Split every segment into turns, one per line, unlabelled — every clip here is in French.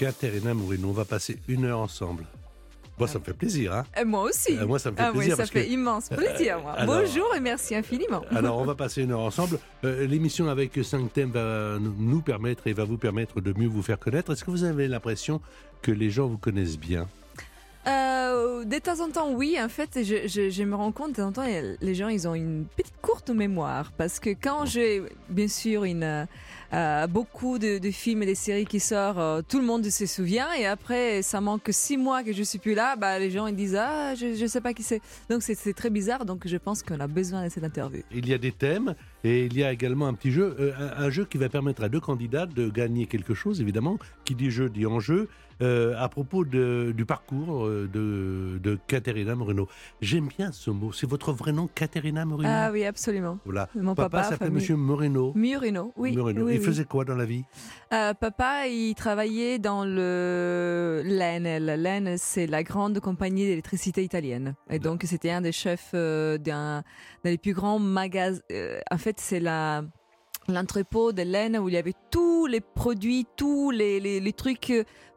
Caterina Mourino. On va passer une heure ensemble. Moi, ça me fait plaisir. Hein
Et moi aussi.
Euh, moi, ça me fait
ah oui,
plaisir.
ça
parce
fait
que-
immense plaisir. moi.
alors-
Bonjour et merci infiniment.
Alors, on va passer une heure ensemble. Euh, L'émission avec cinq thèmes va nous permettre et va vous permettre de mieux vous faire connaître. Est-ce que vous avez l'impression que les gens vous connaissent bien?
Euh, de temps en temps, oui. En fait, je, me rends compte, de temps en temps, les gens, ils ont une petite courte mémoire. Parce que quand j'ai, bien sûr, une, euh, euh, beaucoup de, films et des séries qui sortent, tout le monde se souvient. Et après, ça manque six mois que je suis plus là, bah, les gens, ils disent, ah, je, je sais pas qui c'est. Donc, c'est très bizarre. Donc, je pense qu'on a besoin de cette interview.
Il y a des thèmes et il y a également un petit jeu, euh, un, un jeu qui va permettre à deux candidats de gagner quelque chose, évidemment. Qui dit jeu dit enjeu. Euh, à propos de- du parcours euh, de, de Caterina Moreno. J'aime bien ce mot. C'est votre vrai nom, Caterina Moreno
Ah oui, absolument.
Voilà.
Mon
Papa,
papa,
s'appelait. Monsieur Moreno.
Murino, oui.
Moreno.
oui,
il
oui.
faisait quoi dans la vie?
Euh, papa, il travaillait dans le l'Enel. L'Enel, c'est la grande compagnie d'électricité italienne. Et donc, c'était un des chefs d'un des plus grands magasins. en fait, c'est la l'entrepôt de laine où il y avait tous les produits, tous les, les, les trucs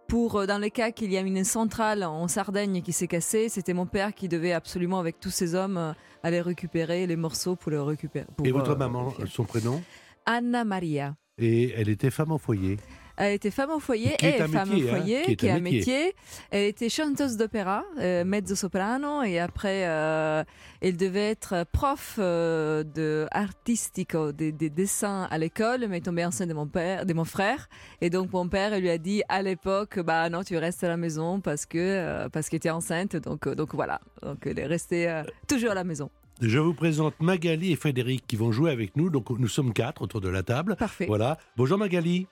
pour euh, dans le cas qu'il y a une centrale en Sardaigne qui s'est cassée. C'était mon père qui devait absolument, avec tous ses hommes, euh, aller récupérer les morceaux pour le récupérer. pour,
Et votre
euh,
maman, son prénom?
Anna Maria.
Et elle était femme au foyer?
Elle était femme au foyer
Qui est
et femme
métier,
au
hein,
foyer,
qui est
qui est
un métier.
métier. Elle était chanteuse d'opéra, euh, mezzo-soprano, et après, euh, elle devait être prof euh, de artistico, des, des dessins à l'école, mais elle est tombée enceinte de mon père, de mon frère, et donc mon père lui a dit à l'époque, bah non, tu restes à la maison parce que parce qu'elle était enceinte, donc donc voilà, donc elle est restée toujours à la maison.
Je vous présente Magali et Frédéric qui vont jouer avec nous. Donc nous sommes quatre autour de la table.
Parfait.
Voilà. Bonjour Magali.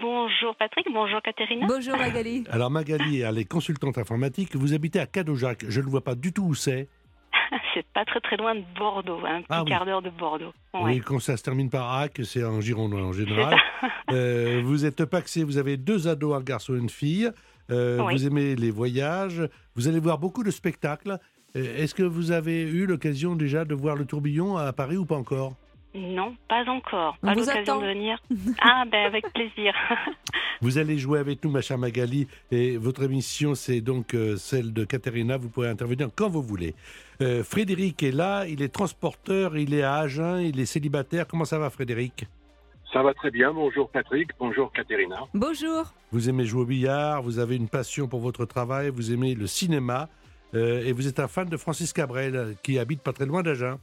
Bonjour Patrick, bonjour Caterina.
Bonjour Magali.
Alors Magali, elle est consultante informatique. Vous habitez à Cadojac. Je ne vois pas du tout où c'est.
C'est pas très très loin de Bordeaux, un petit
Ah oui.
quart d'heure de Bordeaux.
Oui, quand ça se termine par AC, c'est en Gironde en général. Euh, vous êtes paxé, vous avez deux ados, un garçon et une fille. Euh,
Oui.
Vous aimez les voyages. Vous allez voir beaucoup de spectacles. Euh, Est-ce que vous avez eu l'occasion déjà de voir le tourbillon à Paris ou pas encore?
Non, pas encore.
On
Pas l'occasion
attend.
de venir. Ah ben avec plaisir.
Vous allez jouer avec nous, ma chère Magali, et votre émission, c'est donc euh, celle de Caterina. Vous pouvez intervenir quand vous voulez. Euh, Frédéric est là, il est transporteur, il est à Agen, il est célibataire. Comment ça va, Frédéric?
Ça va très bien. Bonjour Patrick, bonjour Caterina.
Bonjour.
Vous aimez jouer au billard, vous avez une passion pour votre travail, vous aimez le cinéma, euh, et vous êtes un fan de Francis Cabrel, qui habite pas très loin d'Agen.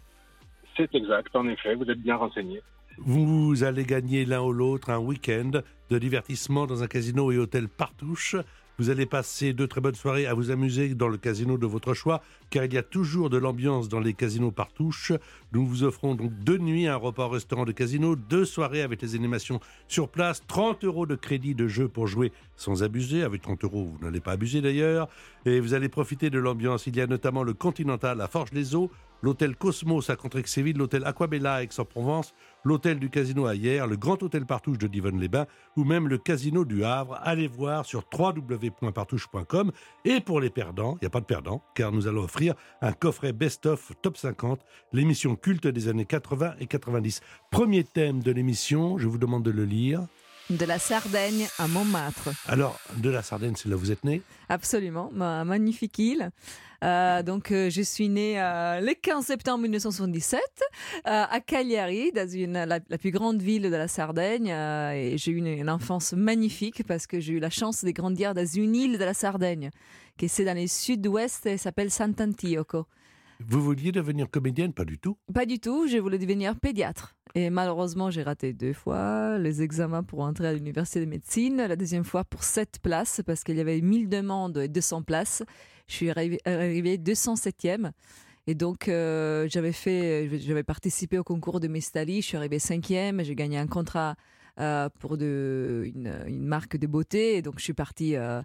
C'est exact, en effet, vous êtes bien renseigné.
Vous allez gagner l'un ou l'autre un week-end de divertissement dans un casino et hôtel Partouche. Vous allez passer deux très bonnes soirées à vous amuser dans le casino de votre choix, car il y a toujours de l'ambiance dans les casinos Partouche. Nous vous offrons donc deux nuits, un repas au restaurant de casino, deux soirées avec les animations sur place, 30 euros de crédit de jeu pour jouer sans abuser. Avec 30 euros, vous n'allez pas abuser d'ailleurs. Et vous allez profiter de l'ambiance. Il y a notamment le Continental à Forges-les-Eaux, l'hôtel Cosmos à Contrexéville, l'hôtel Aquabella à Aix-en-Provence, l'hôtel du Casino à Hier, le Grand Hôtel Partouche de Divonne-les-Bains ou même le Casino du Havre. Allez voir sur www.partouche.com. Et pour les perdants, il n'y a pas de perdants, car nous allons offrir un coffret Best-of Top 50, l'émission culte des années 80 et 90. Premier thème de l'émission, je vous demande de le lire.
De la Sardaigne à Montmartre.
Alors, de la Sardaigne, c'est là où vous êtes né?
Absolument, ma magnifique île. Euh, donc, euh, je suis née euh, le 15 septembre 1977 euh, à Cagliari, dans une, la, la plus grande ville de la Sardaigne. et j'ai eu une, une enfance magnifique parce que j'ai eu la chance de grandir dans une île de la Sardaigne, qui c'est dans le sud-ouest et s'appelle Sant'Antioco.
Vous vouliez devenir comédienne? Pas du tout.
Pas du tout, je voulais devenir pédiatre. Et malheureusement, j'ai raté deux fois les examens pour entrer à l'université de médecine. La deuxième fois pour sept places, parce qu'il y avait 1000 demandes et 200 places. Je suis arrivée, arrivée 207e. Et donc, euh, j'avais participé au concours de Mestali. Je suis arrivée cinquième. J'ai gagné un contrat euh, pour une, marque de beauté. Et donc, je suis partie euh,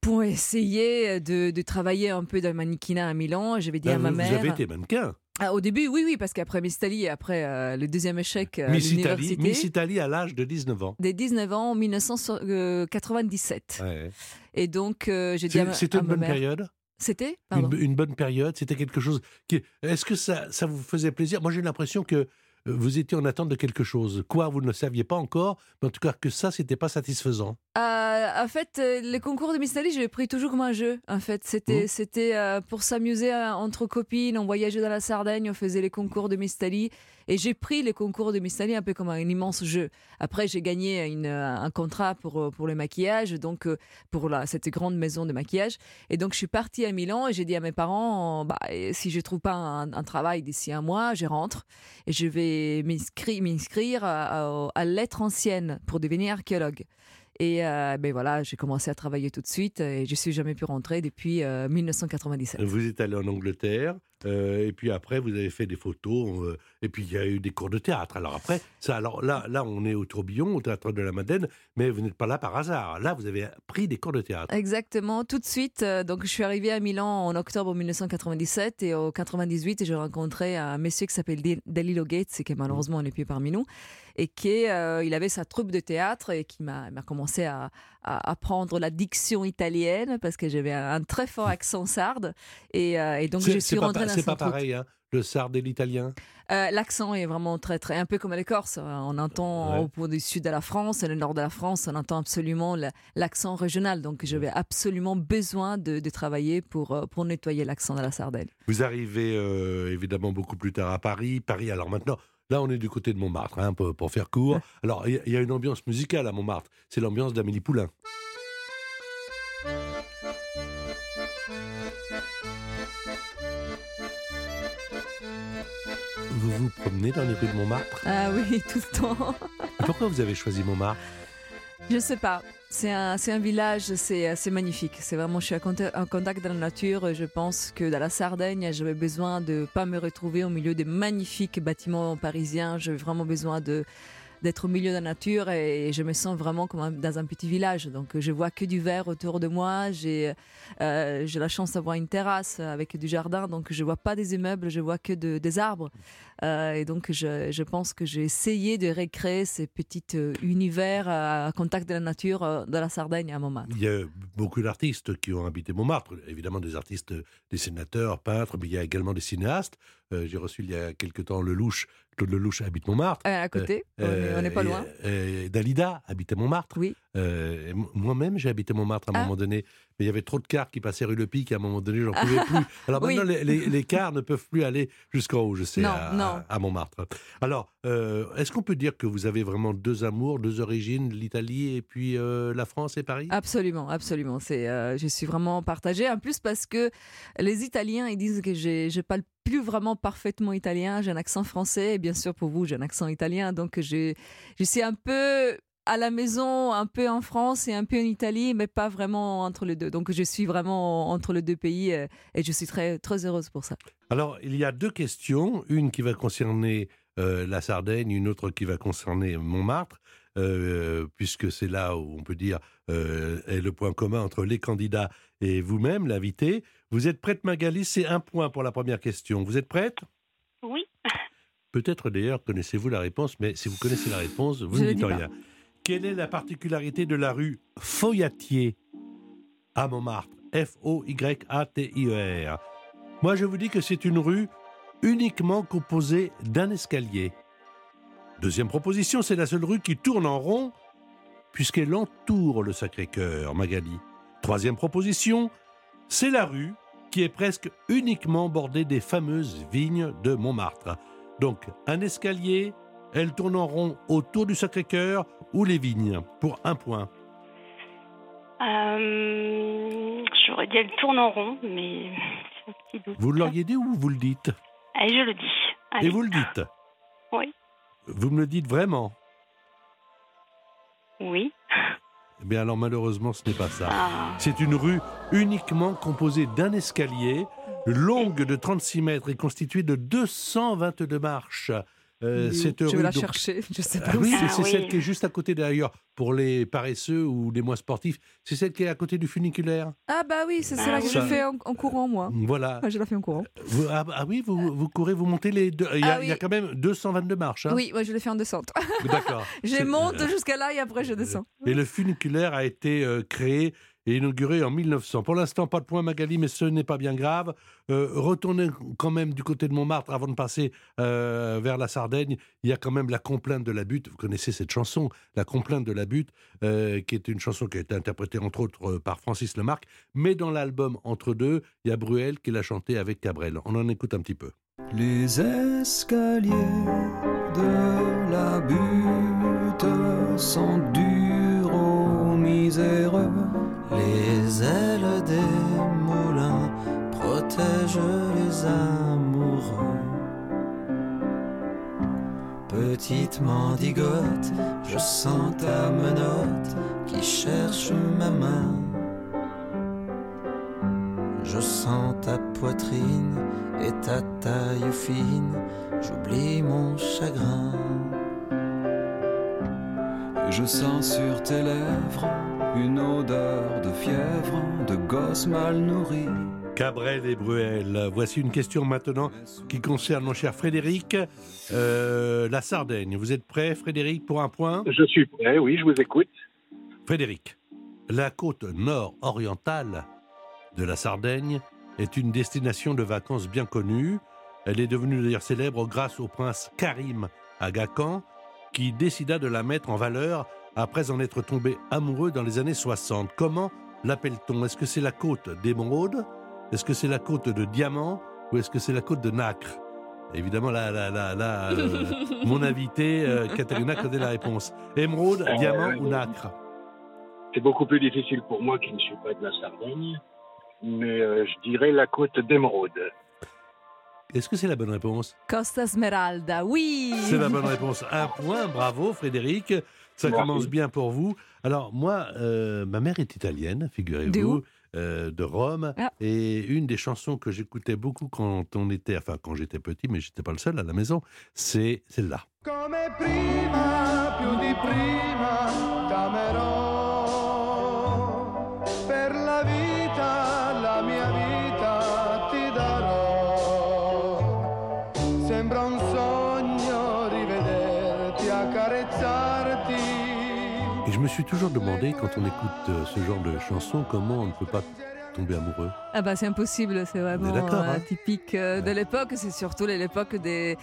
pour essayer de, de, travailler un peu dans le mannequinat à Milan. J'avais dit
Ah,
à ma mère.
vous avez été mannequin.
Ah, au début, oui, oui, parce qu'après Miss Italie et après euh, le deuxième échec à
Miss Italie, Miss Italie à l'âge de 19 ans.
dès 19 ans, en 1997.
Ouais.
Et donc, euh, j'ai dit à, ma-
C'était
à
une bonne
mère-
période?
C'était?
Une, une bonne période? C'était quelque chose qui... Est-ce que ça, ça vous faisait plaisir? Moi, j'ai l'impression que euh, vous étiez en attente de quelque chose. Quoi, vous ne le saviez pas encore, mais en tout cas que ça, c'était pas satisfaisant.
Euh, en fait, euh, les concours de Miss Italie, je l'ai pris toujours comme un jeu. En fait, c'était
Mhm.
c'était euh, pour s'amuser entre copines. On voyageait dans la Sardaigne, on faisait les concours de Miss. Et j'ai pris les concours de Miss un peu comme un immense jeu. Après, j'ai gagné une, un contrat pour, pour le maquillage, donc pour la, cette grande maison de maquillage. Et donc, je suis partie à Milan et j'ai dit à mes parents, bah, si je trouve pas un, un travail d'ici un mois, je rentre et je vais m'inscri- m'inscrire à, à, lettres anciennes pour devenir archéologue. Et euh, ben voilà, j'ai commencé à travailler tout de suite et je suis jamais pu rentrer depuis euh, 1997.
Vous êtes allé en Angleterre, euh, et puis après, vous avez fait des photos, euh, et puis il y a eu des cours de théâtre. Alors après, ça, alors là, là, on est au Tourbillon, au Théâtre de la Madeleine, mais vous n'êtes pas là par hasard. Là, vous avez pris des cours de théâtre.
Exactement, tout de suite. euh, donc, je suis arrivée à Milan en octobre 1997 et au 98, j'ai rencontré un monsieur qui s'appelle Dalilo Gates, qui malheureusement n'est plus parmi nous, et qui euh, il avait sa troupe de théâtre et qui m'a commencé à, à apprendre la diction italienne parce que j'avais un, un très fort accent sarde et, euh, et donc je suis rentrée dans
c'est pas pareil, hein, le sarde et l'italien?
Euh, L'accent est vraiment très, très, un peu comme l'écorce. On entend
Ouais.
au point du sud de la France et le nord de la France, on entend absolument l'accent régional. Donc, j'avais absolument besoin de, de travailler pour, pour nettoyer l'accent de la Sardaigne.
Vous arrivez euh, évidemment beaucoup plus tard à Paris. Paris, alors maintenant, là, on est du côté de Montmartre, hein, pour, pour faire court. Alors, il y y, a une ambiance musicale à Montmartre. C'est l'ambiance d'Amélie Poulain. Vous vous promenez dans les rues de Montmartre?
Ah oui, tout le temps.
Pourquoi vous avez choisi Montmartre?
Je sais pas. C'est un, village, c'est, magnifique. C'est vraiment, je suis en contact, de la nature. Je pense que dans la Sardaigne, j'avais besoin de pas me retrouver au milieu des magnifiques bâtiments parisiens. J'avais vraiment besoin d'être au milieu de la nature et je me sens vraiment comme dans un petit village. Donc je vois que du vert autour de moi. J'ai euh, j'ai la chance d'avoir une terrasse avec du jardin, donc je vois pas des immeubles, je vois que de- des arbres. Euh, et donc je, je pense que j'ai essayé de recréer ces petits euh, univers à contact de la nature euh, de la Sardaigne à Montmartre.
Il y a beaucoup d'artistes qui ont habité Montmartre. Évidemment, des artistes, des sénateurs, peintres, mais il y a également des cinéastes. Euh, J'ai reçu il y a quelque temps Lelouch. Claude Lelouch habite Montmartre.
Euh, à côté, on est- on n'est pas
Euh,
loin.
Dalida habitait Montmartre.
Oui.
Euh, Moi-même, j'ai habité Montmartre à un
Ah.
moment donné. Mais il y avait trop de cars qui passaient rue Le Pic. À un moment donné, j'en pouvais plus. Alors
Oui.
maintenant, les, les- les cars ne peuvent plus aller jusqu'en haut, je sais,
Non,
à,
non.
à Montmartre. Alors, euh, est-ce qu'on peut dire que vous avez vraiment deux amours, deux origines, l'Italie et puis euh, la France et Paris?
Absolument, absolument. C'est, euh, je suis vraiment partagée. En plus, parce que les Italiens, ils disent que j'ai, je parle plus vraiment parfaitement italien. J'ai un accent français. Et bien sûr, pour vous, j'ai un accent italien. Donc, je, je suis un peu à la maison, un peu en France et un peu en Italie, mais pas vraiment entre les deux. Donc, je suis vraiment entre les deux pays euh, et je suis très, très heureuse pour ça.
Alors, il y a deux questions. Une qui va concerner euh, la Sardaigne, une autre qui va concerner Montmartre, euh, puisque c'est là où on peut dire euh, est le point commun entre les candidats et vous-même, l'invité. Vous êtes prête, Magali? C'est un point pour la première question. Vous êtes prête?
Oui.
Peut-être d'ailleurs connaissez-vous la réponse, mais si vous connaissez la réponse, vous
Je
ne dites
pas.
Quelle est la particularité de la rue Foyatier à Montmartre? F-O-Y-A-T-I-E-R. Moi, je vous dis que c'est une rue uniquement composée d'un escalier. Deuxième proposition, c'est la seule rue qui tourne en rond puisqu'elle entoure le Sacré-Cœur, Magali. Troisième proposition, c'est la rue qui est presque uniquement bordée des fameuses vignes de Montmartre. Donc, un escalier, elle tourne en rond autour du Sacré-Cœur ou les vignes, pour un point.
Euh, J'aurais dit elle tourne en rond, mais petit doute.
Vous l'auriez dit ou vous le dites?
Je le dis.
Et vous le dites?
Oui.
Vous me le dites vraiment?
Oui.
Eh bien alors malheureusement ce n'est pas ça.
Ah.
C'est une rue uniquement composée d'un escalier, longue de 36 mètres et constituée de 222 marches. Euh, cette
je
rue,
vais la
donc-
chercher, je sais pas
Ah
où
oui,
c'est.
c'est
Ah
celle
oui.
qui est juste à côté d'ailleurs. Pour les paresseux ou les moins sportifs, c'est celle qui est à côté du funiculaire.
Ah bah oui, c'est
Ah
celle-là que
oui.
je fais en, en courant, moi.
Voilà.
Ah, je la fais en courant.
Vous- ah, ah oui, vous, vous courez, vous montez les deux. Il y a,
Ah
il y a
oui.
quand même 222 marches. hein
Oui, moi je l'ai fait en descente.
D'accord.
je monte jusqu'à là et après je descends.
Et le funiculaire a été euh, créé et inauguré en 1900. Pour l'instant, pas de point Magali, mais ce n'est pas bien grave. Euh, retournez quand même du côté de Montmartre avant de passer euh, vers la Sardaigne. Il y a quand même la complainte de la butte. Vous connaissez cette chanson, la complainte de la butte, euh, qui est une chanson qui a été interprétée entre autres par Francis Lemarque. Mais dans l'album Entre deux, il y a Bruel qui l'a chanté avec Cabrel. On en écoute un petit peu.
Les escaliers de la butte sont durs aux miséreux. Les ailes des moulins protègent les amoureux. Petite mendigote, je sens ta menotte qui cherche ma main. Je sens ta poitrine et ta taille fine, j'oublie mon chagrin. Je sens sur tes lèvres une odeur de fièvre, de gosse mal nourri.
Cabrel et Bruel. Voici une question maintenant qui concerne mon cher Frédéric. Euh, la Sardaigne. Vous êtes prêt, Frédéric, pour un point?
Je suis prêt, oui, je vous écoute.
Frédéric, la côte nord-orientale de la Sardaigne est une destination de vacances bien connue. Elle est devenue d'ailleurs célèbre grâce au prince Karim Aga Khan, qui décida de la mettre en valeur après en être tombé amoureux dans les années 60. Comment l'appelle-t-on? Est-ce que c'est la côte d'Émeraude? Est-ce que c'est la côte de Diamant? Ou est-ce que c'est la côte de Nacre? Évidemment, là, là, là, là euh, mon invité, euh, Katharina, connaît la réponse. Émeraude,
Euh,
Diamant ou Nacre?
C'est beaucoup plus difficile pour moi qui ne suis pas de la Sardaigne, mais euh, je dirais la côte d'Émeraude.
Est-ce que c'est la bonne réponse?
Costa Smeralda, oui
C'est la bonne réponse. Un point, bravo Frédéric. Ça
Merci.
commence bien pour vous. Alors moi, euh, ma mère est italienne,
De
figurez-vous,
où?
euh, de Rome.
Ah.
Et une des chansons que j'écoutais beaucoup quand on était, enfin quand j'étais petit, mais j'étais pas le seul à la maison, c'est celle-là.
Come prima, più di prima, t'amerò.
Me suis toujours demandé, quand on écoute euh, ce genre de chanson, comment on ne peut pas tomber amoureux.
Ah bah c'est impossible, c'est vraiment euh,
hein
typique euh, de l'époque. C'est surtout l'époque des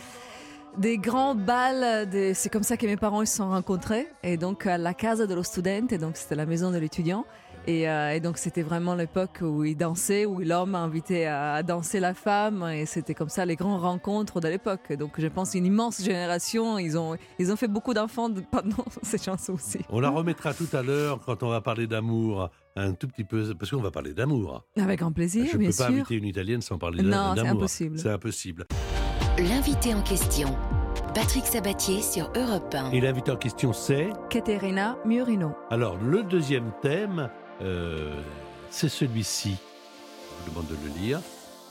des grands balles. des- C'est comme ça que mes parents ils se sont rencontrés. Et donc à la Casa dello Studente, donc c'était la maison de l'étudiant. Et, euh, et donc c'était vraiment l'époque où ils dansaient, où l'homme invitait à, à danser la femme. Et c'était comme ça les grandes rencontres de l'époque. Donc je pense une immense génération. Ils ont ils ont fait beaucoup d'enfants de- pendant ces chansons aussi.
On la remettra tout à l'heure quand on va parler d'amour, un tout petit peu, parce qu'on va parler d'amour.
Avec grand plaisir,
Je ne
bien
peux pas
sûr.
inviter une italienne sans parler
Non,
d'amour.
c'est impossible.
C'est impossible.
L'invité en question. Patrick Sabatier sur Europe 1.
Et l'invité en question, c'est
Caterina Murino.
Alors, le deuxième thème, euh, c'est celui-ci. Je vous demande de le lire.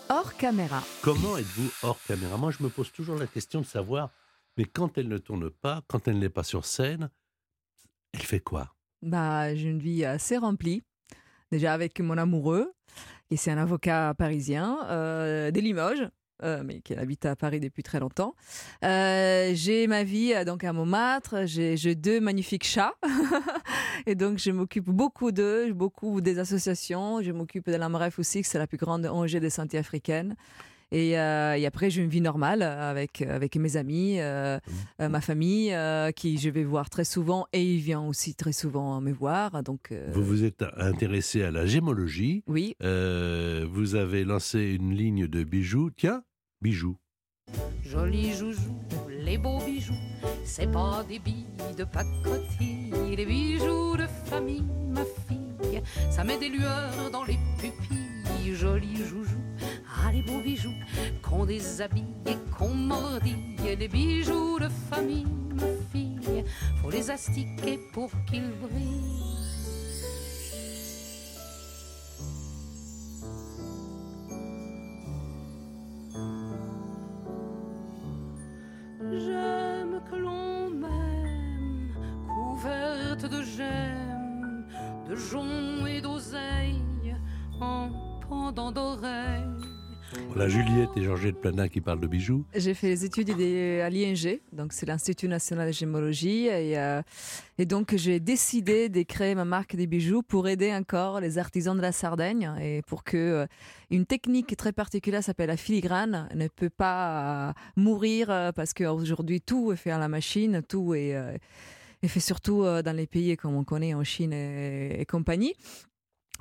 Hors caméra.
Comment êtes-vous hors caméra? Moi, je me pose toujours la question de savoir, mais quand elle ne tourne pas, quand elle n'est pas sur scène, elle fait quoi?
Bah, j'ai une vie assez remplie. Déjà avec mon amoureux, qui c'est un avocat parisien euh, de Limoges, euh, mais qui habite à Paris depuis très longtemps. Euh, j'ai ma vie euh, donc à Montmartre. J'ai deux magnifiques chats, et donc je m'occupe beaucoup d'eux, beaucoup des associations. Je m'occupe de la MREF aussi, que c'est la plus grande ONG des santé africaine. Et, euh, et après, j'ai une vie normale avec, avec mes amis, euh, euh, ma famille, qui je vais voir très souvent, et il vient aussi très souvent me voir. Donc,
Vous vous êtes intéressé à la gémologie.
oui,
vous avez lancé une ligne de bijoux. Tiens, bijoux.
Jolis joujoux, les beaux bijoux, c'est pas des billes de pacotille, les bijoux de famille, ma fille, ça met des lueurs dans les pupilles. Jolis joujoux, Ah, les beaux bijoux qu'on déshabille et qu'on mordille, les bijoux de famille, ma fille, faut les astiquer pour qu'ils brillent. Et
Georgette Planin qui parlent de bijoux.
J'ai fait les études des- à l'ING, donc c'est l'Institut national de gémologie, et, euh, et donc j'ai décidé de créer ma marque des bijoux pour aider encore les artisans de la Sardaigne et pour que euh, une technique très particulière s'appelle la filigrane ne peut pas euh, mourir parce qu'aujourd'hui tout est fait à la machine, tout est, fait surtout dans les pays comme on connaît en Chine et compagnie.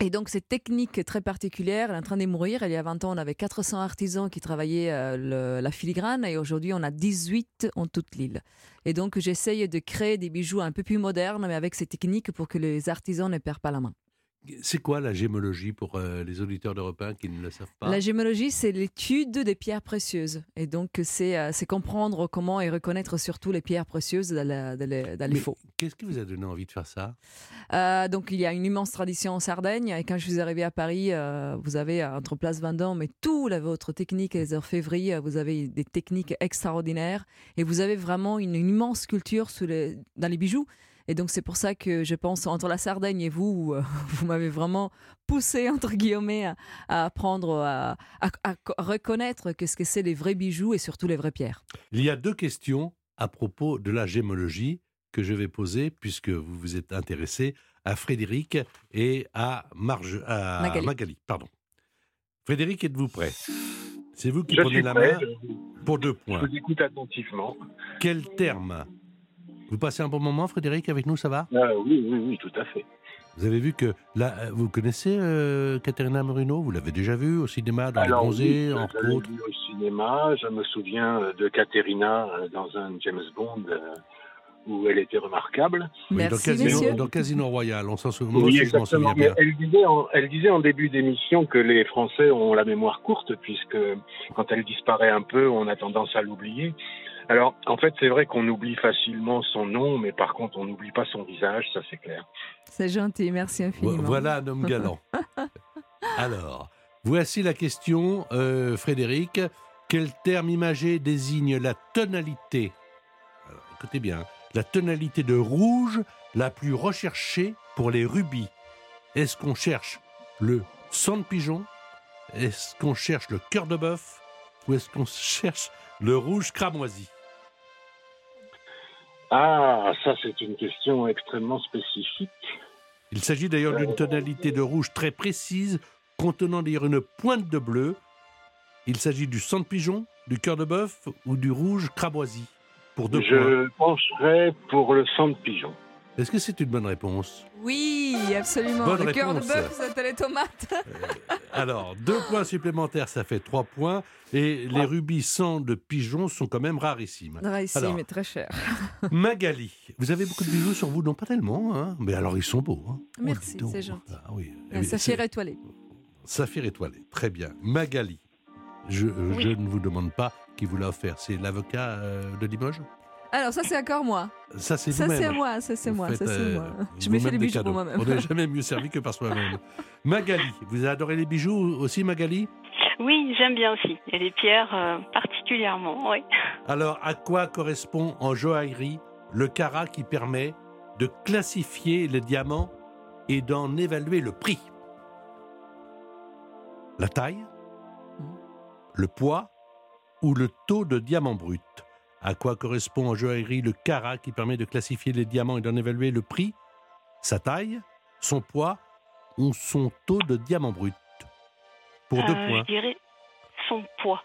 Et donc, cette technique très particulière, elle est en train de mourir. Il y a 20 ans, on avait 400 artisans qui travaillaient euh, la filigrane et aujourd'hui, on a 18 en toute l'île. Et donc, j'essaye de créer des bijoux un peu plus modernes, mais avec ces techniques pour que les artisans ne perdent pas la main.
C'est quoi la gémologie pour euh, les auditeurs d'Europe 1 qui ne le savent pas?
La gémologie, c'est l'étude des pierres précieuses. Et donc, c'est euh, comprendre comment et reconnaître surtout les pierres précieuses dans, la- dans les, dans les faux.
Qu'est-ce qui vous a donné envie de faire ça?
Euh, donc il y a une immense tradition en Sardaigne et quand je suis arrivée à Paris, vous avez entre Place Vendôme mais tout la, votre technique et les orfèvreries, vous avez des techniques extraordinaires et vous avez vraiment une, immense culture sous les, dans les bijoux. Et donc c'est pour ça que je pense entre la Sardaigne et vous, euh, vous m'avez vraiment poussé entre guillemets à, à apprendre à, à- à co- reconnaître qu'est-ce que c'est les vrais bijoux et surtout les vraies pierres.
Il y a deux questions à propos de la gémologie que je vais poser, puisque vous vous êtes intéressé à Frédéric et à, Marge, à
Magali.
Pardon. Frédéric, êtes-vous prêt? C'est vous qui
Je
prenez la
prêt,
main
je-
pour deux
je
points.
vous écoute attentivement.
Quel terme Vous passez un bon moment, Frédéric, avec nous, ça va?
Ah, oui, oui, oui, tout à fait.
Vous avez vu que là, euh, vous connaissez euh, Caterina Morino Vous l'avez déjà vue au cinéma, dans
Alors,
Les Bronzés,
oui,
autres
au cinéma. Je me souviens euh, de Caterina dans un James Bond euh, où elle était remarquable.
Oui, dans,
Merci
Casino, dans Casino Royal, on s'en souvient.
Oui,
je souviens bien.
elle disait, en, elle disait en début d'émission que les Français ont la mémoire courte, puisque quand elle disparaît un peu, on a tendance à l'oublier. Alors, en fait, c'est vrai qu'on oublie facilement son nom, mais par contre, on n'oublie pas son visage, ça c'est clair.
C'est gentil, merci infiniment.
Voilà un homme galant. Alors, voici la question, euh, Frédéric. Quel terme imagé désigne la tonalité? Alors, Écoutez bien, la tonalité de rouge la plus recherchée pour les rubis. Est-ce qu'on cherche le sang de pigeon? Est-ce qu'on cherche le cœur de bœuf? Ou est-ce qu'on cherche le rouge cramoisi
Ah, ça c'est une question extrêmement spécifique.
Il s'agit d'ailleurs d'une tonalité de rouge très précise, contenant d'ailleurs une pointe de bleu. Il s'agit du sang de pigeon, du cœur de bœuf ou du rouge cramoisi. Pour deux points.
Je pencherais pour le sang de pigeon.
Est-ce que c'est une bonne réponse?
Oui, absolument.
Bonne
le cœur de
réponse.
bœuf, c'était les tomates.
Alors, deux points supplémentaires, ça fait trois points. Et les rubis sang de pigeon sont quand même rarissimes. Alors.
mais très cher.
Magali, vous avez beaucoup de bijoux sur vous? Non, pas tellement. Hein mais alors, ils sont beaux. hein. Oh,
Merci, c'est gentil.
Ah, oui. Oui,
saphir étoilé.
Saphir étoilé, très bien. Magali, je, euh, je ne vous demande pas qui vous l'a offert. C'est l'avocat euh, de Limoges?
Alors, ça, c'est encore moi.
Ça, c'est
Ça,
vous-même.
c'est moi. Ça, c'est moi.
faites,
Ça, c'est
euh,
moi. Je me fais les
des
bijoux pour moi-même.
On n'est jamais mieux servi que par soi-même. Magali, vous adorez les bijoux aussi, Magali?
Oui, j'aime bien aussi. Et les pierres euh, particulièrement, oui.
Alors, à quoi correspond en joaillerie le carat qui permet de classifier les diamants et d'en évaluer le prix? La taille? Le poids? Ou le taux de diamant brut? À quoi correspond en joaillerie le carat qui permet de classifier les diamants et d'en évaluer le prix? Sa taille Son poids Ou son taux de diamant brut? Pour deux
Euh,
points.
Je dirais son poids.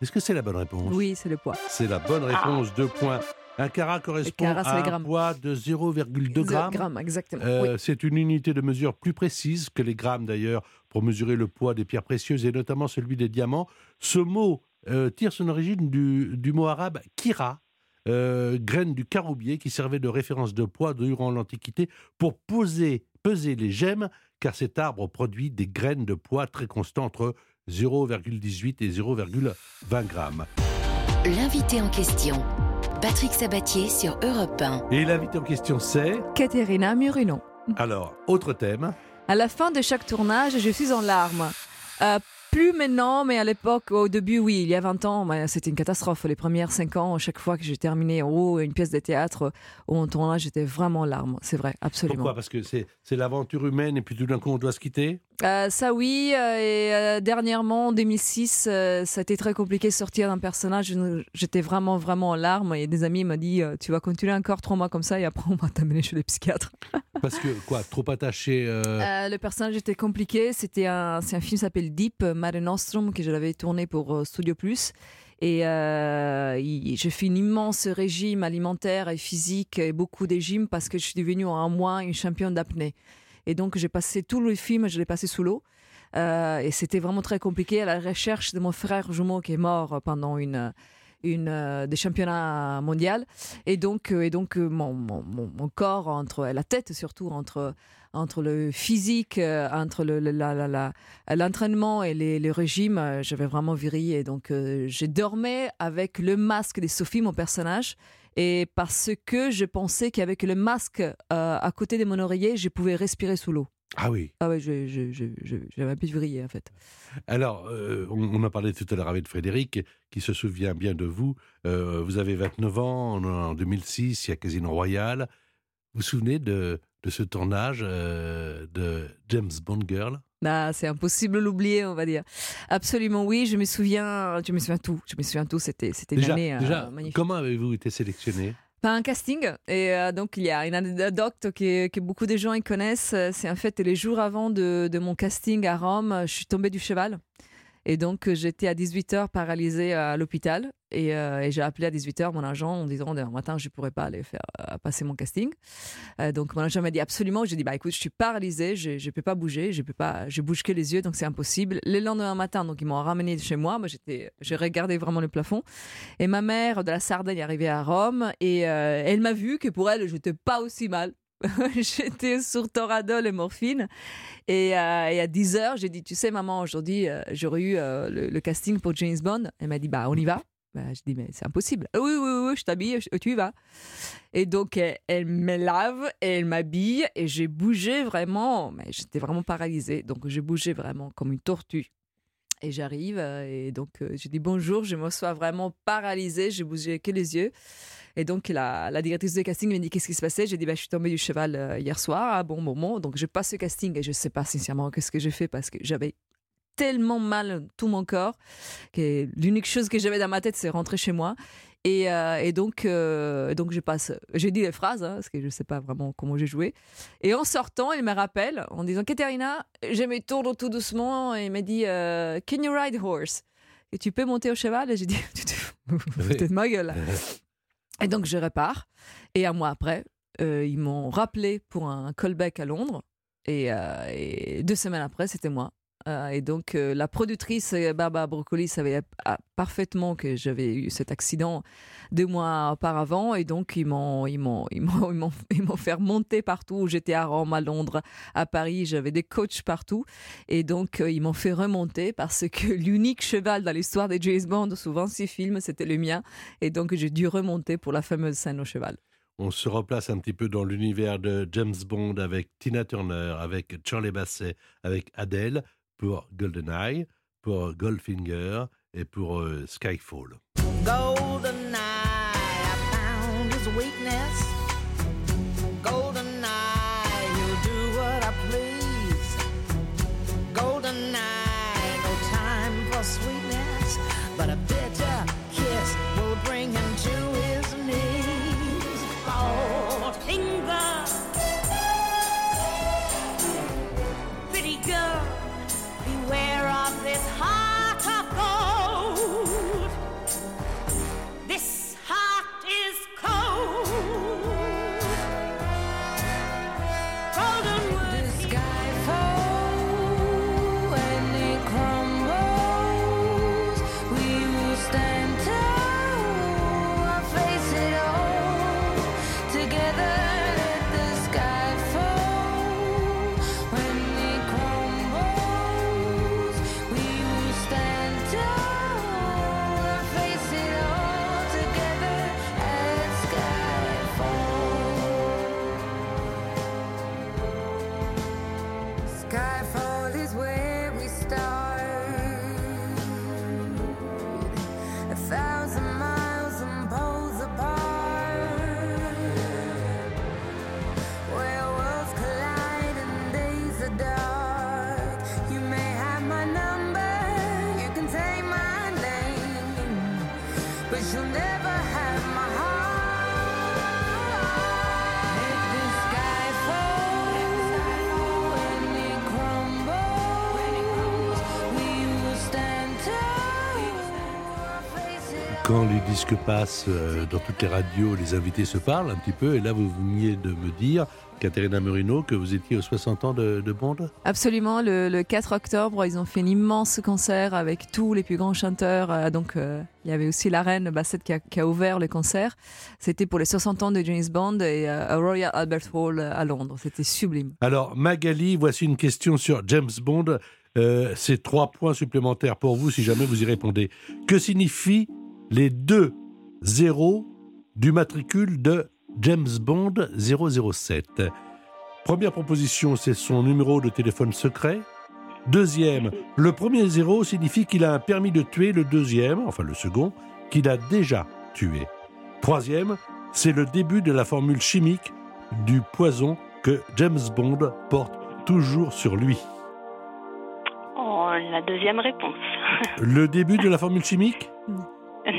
Est-ce que c'est la bonne réponse?
Oui, c'est le poids.
C'est la bonne réponse, deux points. Un carat correspond
carat,
à un
grammes.
poids de 0,2 grammes.
Grammes, exactement.
Euh,
oui.
C'est une unité de mesure plus précise que les grammes d'ailleurs pour mesurer le poids des pierres précieuses et notamment celui des diamants. Ce mot euh, tire son origine du, du mot arabe kira, euh, graine du caroubier qui servait de référence de poids durant l'Antiquité pour poser, peser les gemmes car cet arbre produit des graines de poids très constants entre 0,18 et 0,20 grammes.
L'invité en question, Patrick Sabatier sur Europe 1.
Et l'invité en question, c'est
Caterina Murino.
Alors, autre thème.
À la fin de chaque tournage, je suis en larmes. Euh, plus maintenant, mais à l'époque, au début, oui, il y a 20 ans, c'était une catastrophe. Les premières 5 ans, chaque fois que j'ai terminé en haut une pièce de théâtre ou en tournage, j'étais vraiment en larmes. C'est vrai, absolument.
Pourquoi? Parce que c'est l'aventure humaine et puis tout d'un coup on doit se quitter?
Euh, ça oui, euh, et euh, dernièrement, en 2006, euh, ça a été très compliqué de sortir d'un personnage. J'étais vraiment, vraiment en larmes. Et des amis m'ont dit, tu vas continuer encore trois mois comme ça et après on va t'amener chez les psychiatres.
Parce que quoi Trop attaché
le personnage était compliqué. C'était un, c'est un film qui s'appelle Deep, Mare Nostrum, que je l'avais tourné pour Studio Plus. Et euh, j'ai fait un immense régime alimentaire et physique et beaucoup de gym parce que je suis devenue en un mois une championne d'apnée. Et donc j'ai passé tout le film, je l'ai passé sous l'eau. Euh, et c'était vraiment très compliqué à la recherche de mon frère jumeau qui est mort pendant une, euh, des championnats mondiaux. Et donc, euh, et donc mon, corps, entre la tête surtout, entre, entre le physique, entre le- le- l'entraînement et les, le régime, euh, j'avais vraiment viré. Et donc, j'ai dormi avec le masque de Sophie, mon personnage. Et parce que je pensais qu'avec le masque euh, à côté de mon oreiller, je pouvais respirer sous l'eau.
Ah oui.
Ah ouais, je- je- je- je- j'avais un peu vrillé en fait.
Alors, euh, on, on a parlé tout à l'heure avec Frédéric, qui se souvient bien de vous. Euh, vous avez 29 ans, en, en 2006, il y a Casino Royal. Vous vous souvenez de, de ce tournage euh, de James Bond Girl?
Ah, c'est impossible de l'oublier, on va dire. Absolument oui, je me souviens, je me souviens tout. Je me souviens tout, c'était c'était une
Déjà,
année euh, magnifique.
comment avez-vous été sélectionné?
Par un casting. Et euh, donc, il y a une anecdote que, que beaucoup de gens y connaissent. Euh, C'est en fait les jours avant de, de mon casting à Rome, je suis tombée du cheval. Et donc, j'étais à 18h paralysée à l'hôpital. Et, euh, et j'ai appelé à 18h mon agent en disant demain matin, je ne pourrais pas aller faire euh, passer mon casting. Euh, donc, mon agent m'a dit absolument. J'ai dit bah, écoute, je suis paralysée, je ne peux pas bouger, je peux pas, je bouge que les yeux, donc c'est impossible. Le lendemain matin, donc ils m'ont ramené chez moi. Moi, j'étais, j'ai regardé vraiment le plafond. Et ma mère de la Sardaigne est arrivée à Rome et elle m'a vu que pour elle, je n'étais pas aussi mal. J'étais sur Toradol et morphine. Et, à 10 heures, j'ai dit, tu sais, maman, aujourd'hui, j'aurais eu le casting pour James Bond. Elle m'a dit, bah, on y va. Bah, je dis, mais c'est impossible. Ah Oui, oui, oui, je t'habille, tu y vas. Et donc, elle, me lave et elle m'habille et j'ai bougé vraiment, mais j'étais vraiment paralysée. Donc, j'ai bougé vraiment comme une tortue. Et j'arrive euh, et donc euh, je dis bonjour, je me sois vraiment paralysée, j'ai bougé que les yeux. Et donc la, directrice de casting me dit qu'est-ce qui se passait? J'ai dit bah, je suis tombée du cheval euh, hier soir à bon moment, donc je passe ce casting et je sais pas sincèrement qu'est-ce que j'ai fait parce que j'avais tellement mal tout mon corps que l'unique chose que j'avais dans ma tête c'est rentrer chez moi. Et, euh, et donc, euh, donc je passe, j'ai dit les phrases hein, parce que je sais pas vraiment comment j'ai joué. Et en sortant, il me rappelle en disant Katerina, je me tourne tout doucement et il m'a dit euh, Can you ride horse? Et tu peux monter au cheval? Et j'ai dit Tu te foutez de ma gueule. Et donc je repars. Et un mois après, ils m'ont rappelé pour un callback à Londres. Et deux semaines après, c'était moi. Euh, et donc euh, la productrice euh, Barbara Broccoli savait ah, parfaitement que j'avais eu cet accident deux mois auparavant. Et donc ils m'ont ils m'ont ils m'ont ils m'ont fait remonter partout. J'étais à Rome, à Londres, à Paris. J'avais des coachs partout. Et donc ils m'ont fait remonter parce que l'unique cheval dans l'histoire des James Bond, souvent ces films, c'était le mien. Et donc j'ai dû remonter pour la fameuse scène au cheval.
On se replace un petit peu dans l'univers de James Bond avec Tina Turner, avec Charlie Basset, avec Adele pour GoldenEye, pour Goldfinger et pour euh, Skyfall. Disques passent euh, dans toutes les radios, les invités se parlent un petit peu. Et là, vous veniez de me dire, Caterina Murino, que vous étiez aux 60 ans de, de Bond
Absolument, le, le 4 octobre, ils ont fait un immense concert avec tous les plus grands chanteurs. euh, donc, euh, il y avait aussi la reine Bassett qui a, qui a ouvert le concert. C'était pour les 60 ans de James Bond et euh, Royal Albert Hall à Londres. C'était sublime.
Alors, Magali, voici une question sur James Bond. Euh, C'est trois points supplémentaires pour vous si jamais vous y répondez. Que signifient les deux zéros du matricule de James Bond 007 Première proposition, c'est son numéro de téléphone secret. Deuxième, le premier zéro signifie qu'il a un permis de tuer. Le deuxième, enfin le second, qu'il a déjà tué. Troisième, c'est le début de la formule chimique du poison que James Bond porte toujours sur lui.
Oh, la deuxième réponse.
Le début de la formule chimique?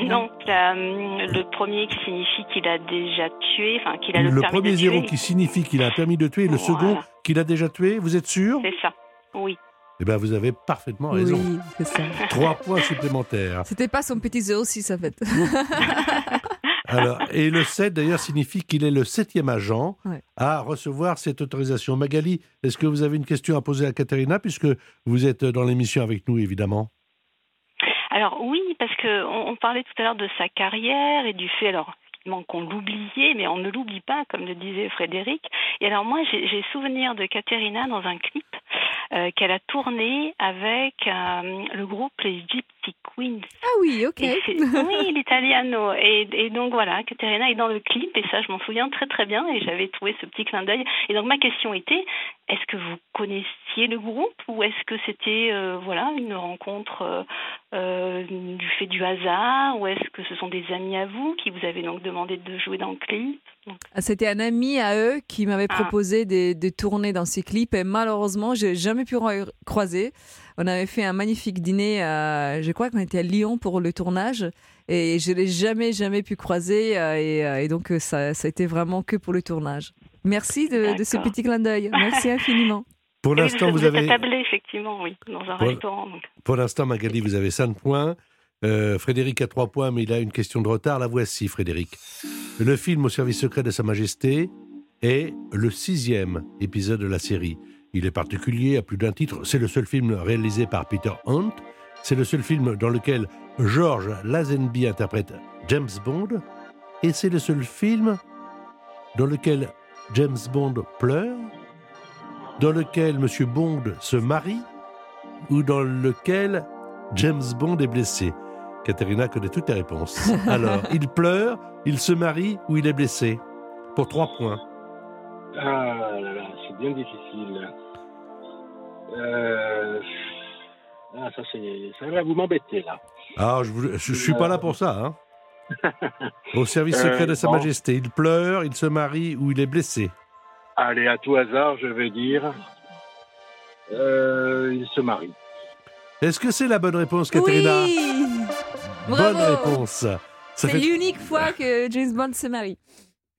Non, la, hum, le premier qui signifie qu'il a déjà tué, enfin qu'il a le,
Le
permis
premier
de
zéro
tuer.
qui signifie qu'il a un permis de tuer et le
Voilà.
second qu'il a déjà tué, vous êtes sûr?
C'est ça. Oui.
Eh bien, vous avez parfaitement raison.
Oui, c'est ça.
Trois points supplémentaires.
C'était pas son petit 06 en fait.
Alors, et le 7, d'ailleurs, signifie qu'il est le septième agent
Ouais.
à recevoir cette autorisation. Magali, est-ce que vous avez une question à poser à Katerina, puisque vous êtes dans l'émission avec nous, évidemment?
Alors oui, parce que on, parlait tout à l'heure de sa carrière et du fait alors qu'on l'oubliait, mais on ne l'oublie pas, comme le disait Frédéric. Et alors moi, j'ai souvenir de Caterina dans un clip euh, qu'elle a tourné avec euh, le groupe les Gypsy Queens.
Ah oui, ok.
Oui, l'italiano. Et, et donc voilà, Caterina est dans le clip et ça, je m'en souviens très très bien et j'avais trouvé ce petit clin d'œil. Et donc ma question était, est-ce que vous connaissiez le groupe ou est-ce que c'était euh, voilà une rencontre euh, euh, du fait du hasard ou est-ce que ce sont des amis à vous qui vous avez donc demandé de jouer dans le clip?
Ah, C'était un ami à eux qui m'avait
Ah.
proposé de, de tourner dans ces clips et malheureusement, j'ai jamais pu croiser. On avait fait un magnifique dîner, à- je crois qu'on était à Lyon pour le tournage et je l'ai jamais, jamais pu croiser euh, et, euh, et donc euh, ça, ça a été vraiment que pour le tournage. Merci de, de ce petit clin d'œil. Merci infiniment.
Pour
oui,
l'instant, vous
vous
avez...
attablé effectivement, oui, dans un restaurant. donc.
Pour l'instant, Magali, vous avez 5 points. Euh, Frédéric a 3 points, mais il a une question de retard. La voici, Frédéric. Le film Au service secret de Sa Majesté est le sixième épisode de la série. Il est particulier à plus d'un titre. C'est le seul film réalisé par Peter Hunt. C'est le seul film dans lequel George Lazenby interprète James Bond. Et c'est le seul film dans lequel James Bond pleure, dans lequel Monsieur Bond se marie ou dans lequel James Bond est blessé Katerina connaît toutes les réponses. Alors, il pleure, il se marie ou il est blessé? Pour trois points.
Ah là là, c'est bien difficile. Euh... Ah, ça, c'est... ça va vous m'embêter, là.
Ah, je, je suis pas là pour ça. Hein. Au service secret
Euh,
de Sa
bon.
Majesté, il pleure, il se marie ou il est blessé
Allez, à tout hasard, je vais dire... Euh, il se marie.
Est-ce que c'est la bonne réponse, Katerina
Oui
Bonne réponse. Ça
C'est
fait,
l'unique fois que James Bond se marie.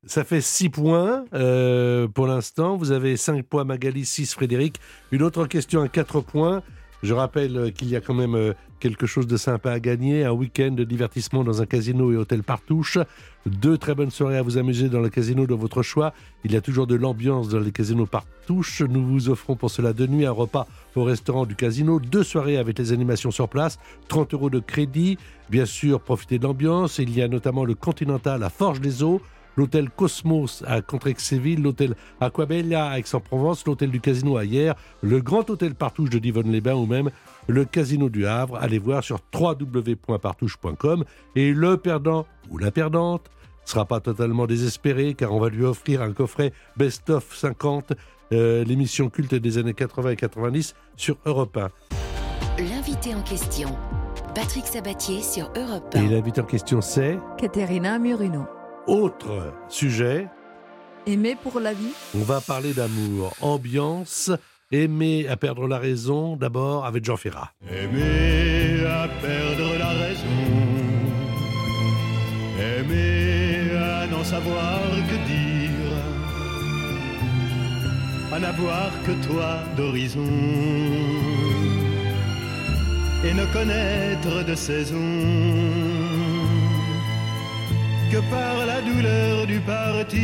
Ça fait six points euh, pour l'instant. Vous avez cinq points, Magali, 6, Frédéric. Une autre question à quatre points. Je rappelle euh, qu'il y a quand même euh, quelque chose de sympa à gagner. Un week-end de divertissement dans un casino et hôtel Partouche. Deux très bonnes soirées à vous amuser dans le casino de votre choix. Il y a toujours de l'ambiance dans les casinos Partouche. Nous vous offrons pour cela deux nuits, un repas au restaurant du casino, deux soirées avec les animations sur place, 30 euros de crédit. Bien sûr, profitez de l'ambiance. Il y a notamment le Continental à Forge des Eaux, l'hôtel Cosmos à Contrexéville, l'hôtel Aquabella à Aix-en-Provence, l'hôtel du Casino à Hier, le Grand Hôtel Partouche de Divonne-les-Bains ou même le Casino du Havre. Allez voir sur www.partouche.com et le perdant ou la perdante sera pas totalement désespéré car on va lui offrir un coffret Best of 50, euh, l'émission culte des années 80 et 90 sur Europe 1.
L'invité en question, Patrick Sabatier sur Europe 1.
Et l'invité en question c'est
Caterina Murino.
Autre sujet.
Aimer pour la vie.
On va parler d'amour, ambiance, aimer à perdre la raison, d'abord avec Jean Ferrat.
Aimer à perdre la raison, aimer à n'en savoir que dire, à n'avoir que toi d'horizon, et ne connaître de saison que par la douleur du partir.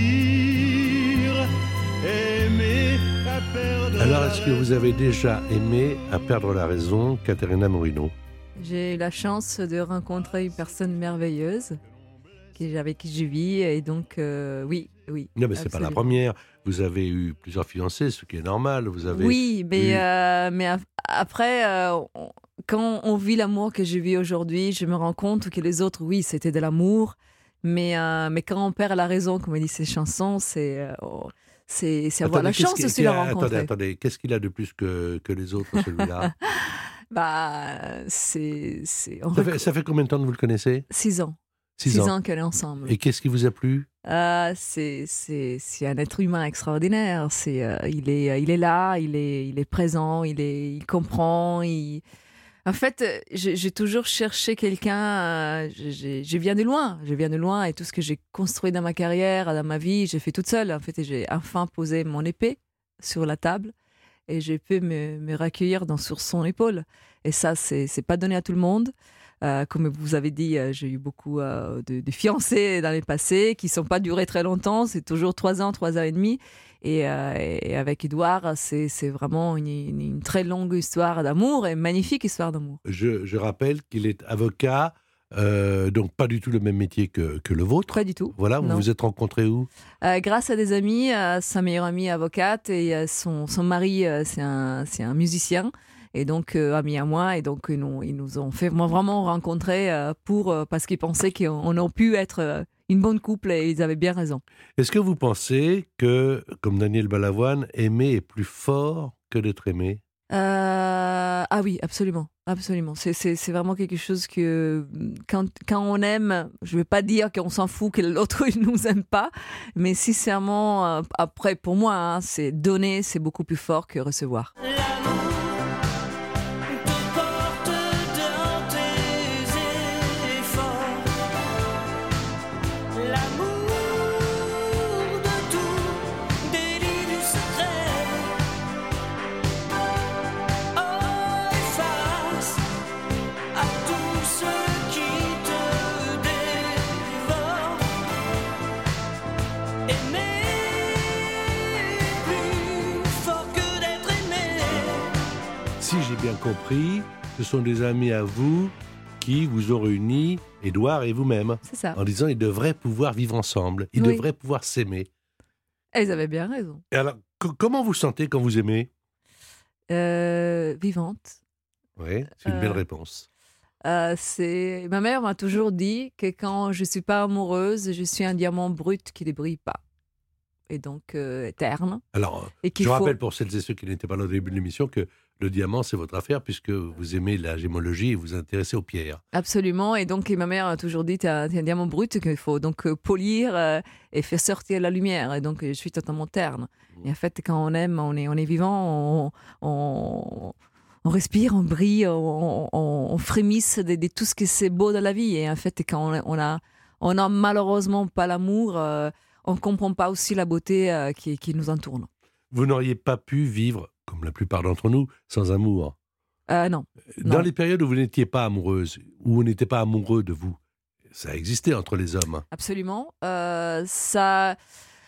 Aimer à perdre.
Alors, est-ce que vous avez déjà aimé à perdre la raison, Caterina Morino
J'ai eu la chance de rencontrer une personne merveilleuse avec qui je vis et donc euh, oui, oui.
Non, mais c'est pas la première. Vous avez eu plusieurs fiancés, ce qui est normal. Vous avez
Oui, mais,
eu-
euh, mais après, euh, quand on vit l'amour que je vis aujourd'hui, je me rends compte que les autres, oui, c'était de l'amour, mais, euh, mais quand on perd la raison, comme dit ces chansons, c'est euh, oh, c'est avoir
Attendez,
la chance de la
Attendez,
rencontrer.
attendez. Qu'est-ce qu'il a de plus que, que les autres, celui-là
Bah, c'est
ça, fait, ça fait combien de temps que vous le connaissez?
Six ans,
Six,
six
ans.
ans qu'elle est ensemble.
Et qu'est-ce qui vous a plu?
Euh, c'est un être humain extraordinaire. C'est euh, il est il est là, il est il est présent, il est il comprend. Il... En fait, euh, j'ai toujours cherché quelqu'un. euh, je- viens de loin, je viens de loin et tout ce que j'ai construit dans ma carrière, dans ma vie, j'ai fait toute seule. En fait, j'ai enfin posé mon épée sur la table et j'ai pu me, me recueillir sur son épaule. Et ça, c'est pas donné à tout le monde. Euh, comme vous avez dit, euh, j'ai eu beaucoup euh, de, de fiancés dans les passés qui ne sont pas durés très longtemps. C'est toujours trois ans, trois ans et demi. Et, euh, et avec Edouard, c'est vraiment une, une- une très longue histoire d'amour et magnifique histoire d'amour.
je, je rappelle qu'il est avocat, euh, donc pas du tout le même métier que, que le vôtre.
Pas du tout.
Voilà, vous
Non.
vous êtes rencontrés où?
Euh, grâce à des amis, euh, sa meilleure amie avocate et son, son mari, c'est un, c'est un musicien. Et donc, euh, ami à moi. Et donc, ils nous, ils nous ont fait vraiment- rencontrer euh, pour, euh, parce qu'ils pensaient qu'on on aurait pu être euh, une bonne couple et ils avaient bien raison.
Est-ce que vous pensez que, comme Daniel Balavoine, aimer est plus fort que d'être aimé?
Euh, ah oui, absolument, absolument. C'est, vraiment quelque chose que quand, quand on aime, je ne vais pas dire qu'on s'en fout que l'autre ne nous aime pas, mais sincèrement, euh, après pour moi, hein, c'est donner, c'est beaucoup plus fort que recevoir.
Bien compris, ce sont des amis à vous qui vous ont réunis, Édouard et vous-même,
C'est ça.
en disant ils devraient pouvoir vivre ensemble, ils
Oui.
devraient pouvoir s'aimer.
Et ils avaient bien raison.
Et alors, co- comment vous sentez quand vous aimez?
Euh, vivante.
Oui, c'est une
Euh,
belle réponse.
Euh, c'est ma mère m'a toujours dit que quand je suis pas amoureuse, je suis un diamant brut qui ne brille pas et donc euh, terne
Alors,
et
je
faut
rappelle pour celles et ceux qui n'étaient pas là au début de l'émission que le diamant, c'est votre affaire puisque vous aimez la gémologie et vous vous intéressez aux pierres.
absolument. Et donc et ma mère a toujours dit t'es un, t'es un diamant brut qu'il faut donc euh, polir euh, et faire sortir la lumière. Et donc je suis totalement terne. Et en fait quand on aime on est on est vivant on, on, on respire on brille on, on, frémisse de, de tout ce que c'est beau dans la vie. Et en fait quand on, on a on a malheureusement pas l'amour euh, on comprend pas aussi la beauté euh, qui, qui nous entoure.
Vous n'auriez pas pu vivre, comme la plupart d'entre nous, sans amour.
Euh, non,
Dans
Non.
les périodes où vous n'étiez pas amoureuse, où vous n'étiez pas amoureux de vous, ça existait entre les hommes.
absolument. Euh, ça.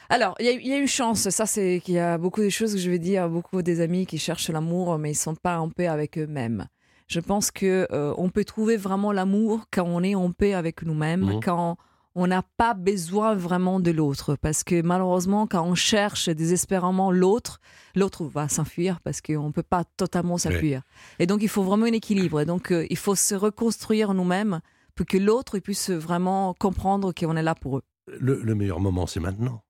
Alors, il y, a- il y a eu chance. Ça, c'est qu'il y a beaucoup de choses que je vais dire, beaucoup des amis qui cherchent l'amour, mais ils sont pas en paix avec eux-mêmes. Je pense que euh, on peut trouver vraiment l'amour quand on est en paix avec nous-mêmes,
Mhm.
quand on n'a pas besoin vraiment de l'autre. Parce que malheureusement, quand on cherche désespérément l'autre, l'autre va s'enfuir parce qu'on ne peut pas totalement s'enfuir. Et donc, il faut vraiment un équilibre. Et donc, euh, il faut se reconstruire nous-mêmes pour que l'autre puisse vraiment comprendre qu'on est là pour eux.
Le, le meilleur moment, c'est maintenant.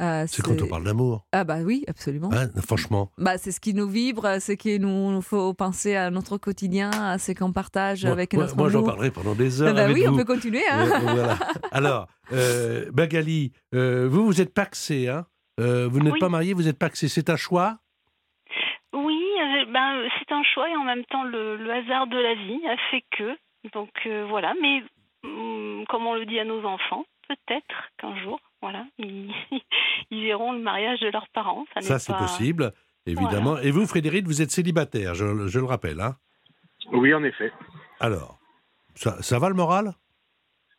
Euh,
C'est quand on parle d'amour.
Ah bah oui, absolument.
Hein, franchement.
Bah, c'est ce qui nous vibre, c'est qui nous, nous faut penser à notre quotidien, à ce qu'on partage
Moi-
avec
moi,
notre
moi, j'en
amour.
parlerai pendant des heures.
Ah bah
avec
oui, on peut continuer. Hein
Euh, voilà. Alors, euh, Magali, euh, vous, vous êtes paxé, hein Euh, Vous n'êtes
Oui.
pas marié, vous êtes paxé. C'est un choix?
Oui, euh, ben, euh, c'est un choix et en même temps le, le hasard de la vie a fait que. Donc euh, voilà, mais hum, comme on le dit à nos enfants, peut-être qu'un jour, voilà, ils, ils verront le mariage de leurs parents. Ça,
c'est
pas-
possible, évidemment. Et vous, Frédéric, vous êtes célibataire, je, je le rappelle. Hein
Oui, en effet.
Alors, ça, ça va le moral?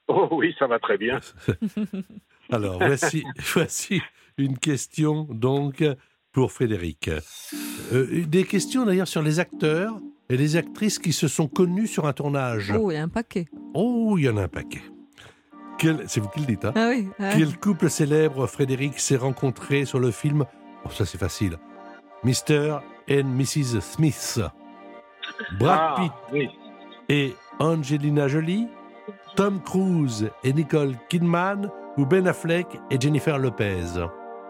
Oh oui, ça va très bien.
Alors, voici, voici une question donc pour Frédéric. Euh, des questions d'ailleurs sur les acteurs et les actrices qui se sont connus sur un tournage.
Oh, il y a un paquet.
Oh, il y en a un paquet. Quel- C'est vous qui le dites, hein
Ah oui. ah.
Quel couple célèbre Frédéric s'est rencontré sur le film? Oh, ça c'est facile. Mr. and Mrs. Smith. Brad
Ah,
Pitt
oui.
et Angelina Jolie, Tom Cruise et Nicole Kidman, ou Ben Affleck et Jennifer Lopez.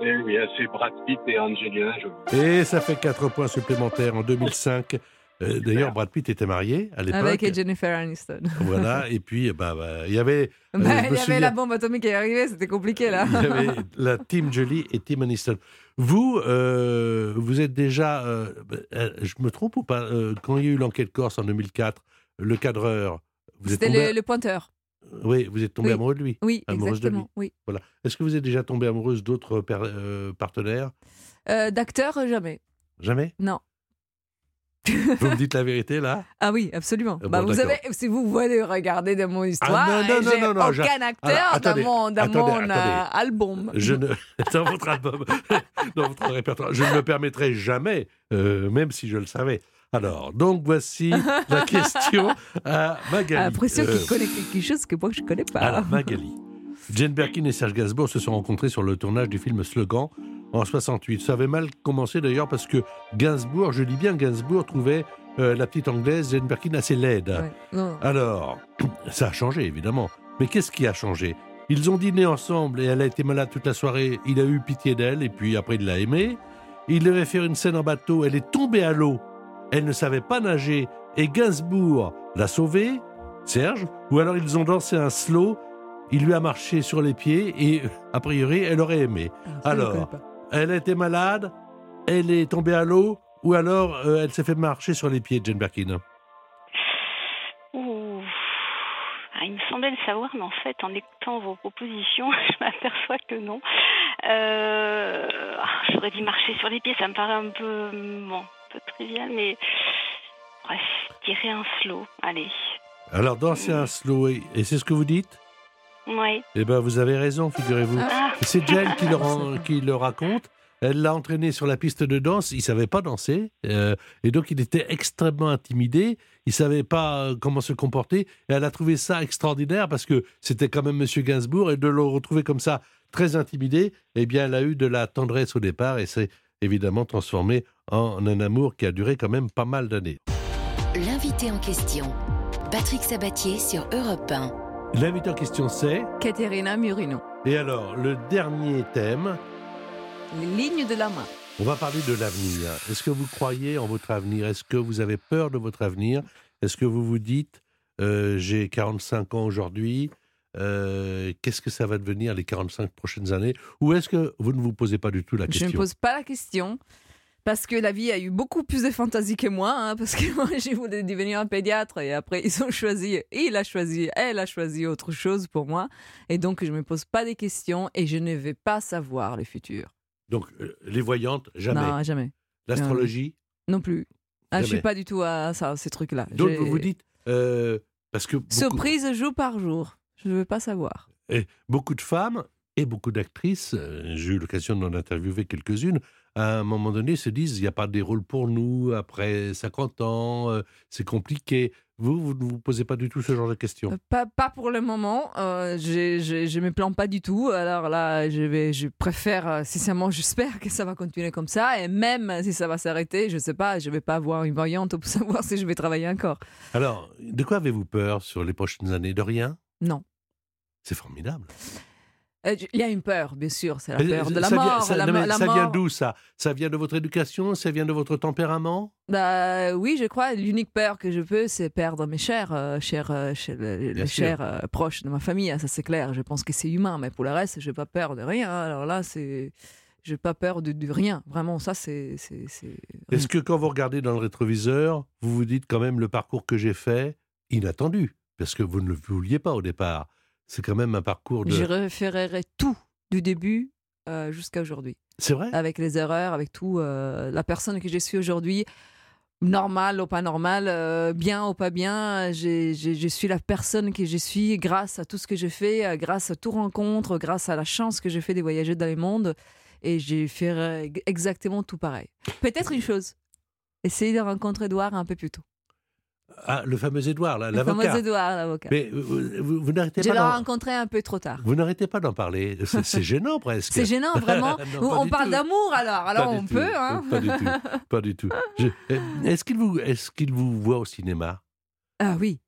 Eh oui, c'est Brad Pitt et Angelina Jolie.
Et ça fait 4 points supplémentaires en 2005. Euh, D'ailleurs, Brad Pitt était marié à l'époque.
Avec Jennifer Aniston.
Voilà, et puis bah, bah, il y avait. euh,
Bah,
me
il y avait la bombe atomique qui est arrivée, c'était compliqué là.
Il y avait la Team Jolie et Team Aniston. Vous, euh, vous êtes déjà, euh, euh, je me trompe ou pas, euh, quand il y a eu l'enquête Corse en 2004, le cadreur,
C'était
tombé,
le, le pointeur.
oui, vous êtes tombé
Oui.
amoureux de lui.
Oui,
Amoureuse de lui.
exactement. Oui.
Voilà. Est-ce que vous êtes déjà tombée amoureuse d'autres euh, partenaires?
Euh, D'acteur, jamais.
Jamais?
Non.
Vous me dites la vérité là
Ah oui, absolument.
Ah
bah, vous si vous voulez regarder de mon histoire,
non, non, non,
aucun acteur
Alors, attendez,
dans mon, dans
attendez,
mon
attendez.
euh, album.
Je ne dans votre album, dans votre répertoire, je ne me permettrai jamais, euh, même si je le savais. Alors, donc voici la question à Magali.
J'ai l'impression
Euh,
qu'il connaît quelque chose que moi je connais pas.
Alors, Magali. Jane Birkin et Serge Gainsbourg se sont rencontrés sur le tournage du film Slogan en 68. Ça avait mal commencé d'ailleurs parce que Gainsbourg, je dis bien Gainsbourg, trouvait euh, la petite anglaise Jane Birkin assez laide.
Ouais.
Alors, ça a changé évidemment. Mais qu'est-ce qui a changé? Ils ont dîné ensemble et elle a été malade toute la soirée. Il a eu pitié d'elle et puis après il l'a aimée. Il devait faire une scène en bateau. Elle est tombée à l'eau. Elle ne savait pas nager et Gainsbourg l'a sauvée, Serge. Ou alors ils ont dansé un slow. Il lui a marché sur les pieds et a priori elle aurait aimé.
Ça, je
Alors. Elle était malade. Elle est tombée à l'eau. Ou alors euh, elle s'est fait marcher sur les pieds, Jane Birkin.
Ouh. Ah, il me semblait le savoir, mais en fait, en écoutant vos propositions, je m'aperçois que non. Euh, ah, J'aurais dit marcher sur les pieds, ça me paraît un peu, bon, un peu trivial, mais je dirais un slow. Allez.
Alors danser un slow et c'est ce que vous dites?
Oui.
Eh ben vous avez raison, figurez-vous.
Ah,
C'est Jane qui le, ran- qui le raconte. Elle l'a entraîné sur la piste de danse. Il savait pas danser euh, et donc il était extrêmement intimidé. Il savait pas euh, comment se comporter. Et elle a trouvé ça extraordinaire parce que c'était quand même Monsieur Gainsbourg et de le retrouver comme ça très intimidé. Eh bien, elle a eu de la tendresse au départ et s'est évidemment transformé en un amour qui a duré quand même pas mal d'années.
L'invité en question. Patrick Sabatier sur Europe 1.
L'invité en question c'est.
Caterina Murino.
Et alors, le dernier thème,
Les lignes de la main.
On va parler de l'avenir. Est-ce que vous croyez en votre avenir? Est-ce que vous avez peur de votre avenir? Est-ce que vous vous dites, euh, j'ai 45 ans aujourd'hui, euh, qu'est-ce que ça va devenir les 45 prochaines années? Ou est-ce que vous ne vous posez pas du tout la
Je
question
ne me pose pas la question. Parce que la vie a eu beaucoup plus de fantaisie que moi, hein, parce que moi j'ai voulu devenir un pédiatre et après ils ont choisi, il a choisi, elle a choisi autre chose pour moi. Et donc je ne me pose pas des questions et je ne vais pas savoir le futur.
Donc, euh, les voyantes, jamais.
Non, jamais.
L'astrologie
Non plus. Ah, je suis pas du tout à ça, ces trucs-là.
Donc, vous vous dites, euh, parce que beaucoup,
Surprise jour par jour. Je ne veux pas savoir.
et beaucoup de femmes et beaucoup d'actrices, euh, j'ai eu l'occasion d'en interviewer quelques-unes, à un moment donné se disent, il n'y a pas des rôles pour nous après 50 ans, euh, c'est compliqué. Vous, vous ne vous posez pas du tout ce genre de questions?
Euh, Pas, pas pour le moment. Euh, je me plains pas du tout. Alors là, je, vais, je préfère, sincèrement, j'espère que ça va continuer comme ça. Et même si ça va s'arrêter, je sais pas, je vais pas avoir une voyante pour savoir si je vais travailler encore.
Alors, de quoi avez-vous peur sur les prochaines années? De rien?
Non.
C'est formidable.
Euh, Il y a une peur, bien sûr. C'est la peur de la
ça vient-
mort.
ça-
la,
non, mais
la
ça vient d'où ça? Ça vient de votre éducation Ça vient de votre tempérament?
Bah, oui, je crois. L'unique peur que je peux, c'est perdre mes chers, euh, chers, euh, chers- les chers euh, proches de ma famille. hein, Ça, c'est clair. Je pense que c'est humain. Mais pour le reste, je n'ai pas peur de rien. Alors là, c'est. Je n'ai pas peur de, de rien. Vraiment, ça, c'est-
Est-ce que quand vous regardez dans le rétroviseur, vous vous dites quand même le parcours que j'ai fait, inattendu? Parce que vous ne le vouliez pas au départ. C'est quand même un parcours de...
Je référerai tout du début euh, jusqu'à aujourd'hui.
C'est vrai?
Avec les erreurs, avec tout. euh, la personne que je suis aujourd'hui, normal ou pas normal, euh, bien ou pas bien, je suis la personne que je suis grâce à tout ce que je fais, grâce à tout rencontre, grâce à la chance que j'ai fait de voyager dans le monde. Et j'ai fait exactement tout pareil. Peut-être une chose, essayer de rencontrer Edouard un peu plus tôt.
Ah, le fameux Édouard, là,
Le fameux
l'avocat.
Edouard, l'avocat.
Mais euh, vous, vous- vous n'arrêtez
Je
pas
l'ai
d'en-
rencontré un peu trop tard.
Vous n'arrêtez pas d'en parler. C'est gênant presque.
C'est gênant, vraiment.
Non,
on parle d'amour alors, alors on
tout.
peut. Hein
Pas du tout. Pas du tout. Je- euh, Est-ce qu'il vous, est vous voit au cinéma?
Ah oui.